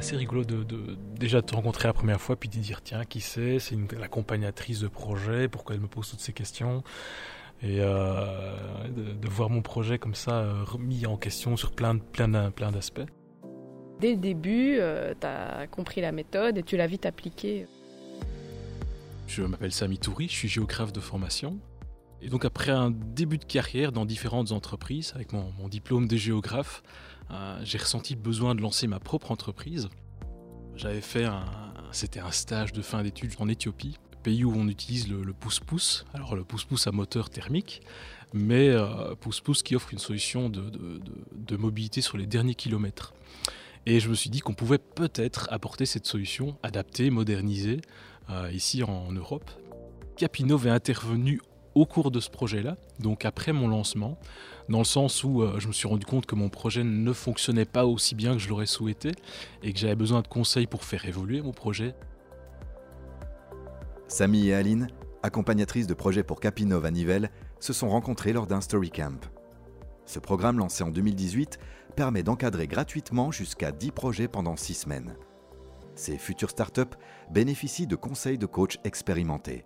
assez rigolo de, déjà te rencontrer la première fois, puis de dire tiens, qui c'est? C'est l'accompagnatrice de projet, pourquoi elle me pose toutes ces questions? Et euh, de, voir mon projet comme ça euh, remis en question sur plein, plein, plein d'aspects. Dès le début, euh, tu as compris la méthode et tu l'as vite appliquée. Je m'appelle Sami Touri, je suis géographe de formation. Et donc après un début de carrière dans différentes entreprises, avec mon, diplôme de géographe, j'ai ressenti le besoin de lancer ma propre entreprise. J'avais fait un, c'était un stage de fin d'études en Éthiopie pays où on utilise le pouce-pouce. Alors le pouce-pouce à moteur thermique, mais euh, pouce-pouce qui offre une solution de, mobilité sur les derniers kilomètres. Et je me suis dit qu'on pouvait peut-être apporter cette solution adaptée, modernisée, euh, ici en, Europe. Capinov est intervenu au cours de ce projet-là, donc après mon lancement, dans le sens où euh, je me suis rendu compte que mon projet ne fonctionnait pas aussi bien que je l'aurais souhaité et que j'avais besoin de conseils pour faire évoluer mon projet. Samy et Aline, accompagnatrices de projets pour Capinov à Nivelles, se sont rencontrées lors d'un Story Camp. Ce programme lancé en 2018 permet d'encadrer gratuitement jusqu'à 10 projets pendant 6 semaines. Ces futures startups bénéficient de conseils de coachs expérimentés.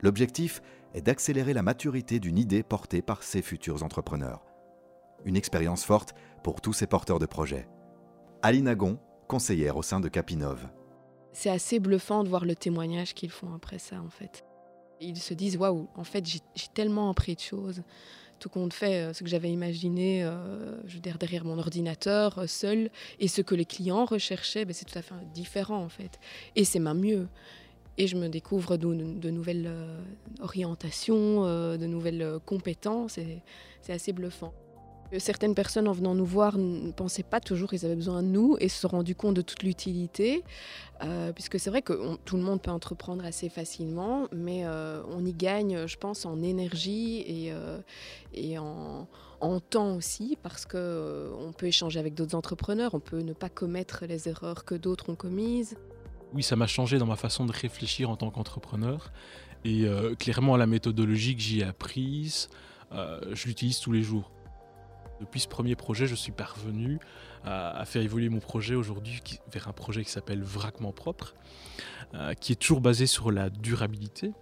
L'objectif est d'accélérer la maturité d'une idée portée par ces futurs entrepreneurs. Une expérience forte pour tous ces porteurs de projets. Aline Agon, conseillère au sein de Capinov c'est assez bluffant de voir le témoignage qu'ils font après ça, en fait. Ils se disent waouh, en fait, j'ai tellement appris de choses. Tout compte fait, euh, ce que j'avais imaginé euh, je derrière mon ordinateur, euh, seul, et ce que les clients recherchaient, ben, c'est tout à fait différent, en fait. Et c'est même mieux. Et je me découvre de, nouvelles orientations, de nouvelles compétences, et c'est assez bluffant. Certaines personnes en venant nous voir ne pensaient pas toujours qu'ils avaient besoin de nous et se sont rendus compte de toute l'utilité, euh, puisque c'est vrai que tout le monde peut entreprendre assez facilement, mais euh, on y gagne, je pense, en énergie et, euh, en, temps aussi, parce que on peut échanger avec d'autres entrepreneurs, on peut ne pas commettre les erreurs que d'autres ont commises. Oui, ça m'a changé dans ma façon de réfléchir en tant qu'entrepreneur, et clairement la méthodologie que j'y ai apprise, je l'utilise tous les jours. Depuis ce premier projet, je suis parvenu à, faire évoluer mon projet aujourd'hui vers un projet qui s'appelle Vraquement Propre, euh, qui est toujours basé sur la durabilité.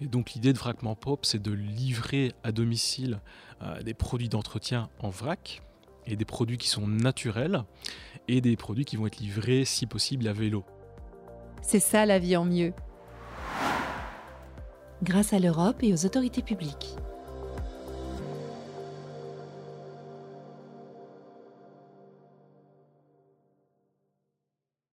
Et donc l'idée de Vraquement Propre, c'est de livrer à domicile euh, des produits d'entretien en vrac et des produits qui sont naturels et des produits qui vont être livrés si possible à vélo. C'est ça la vie en mieux. Grâce à l'Europe et aux autorités publiques.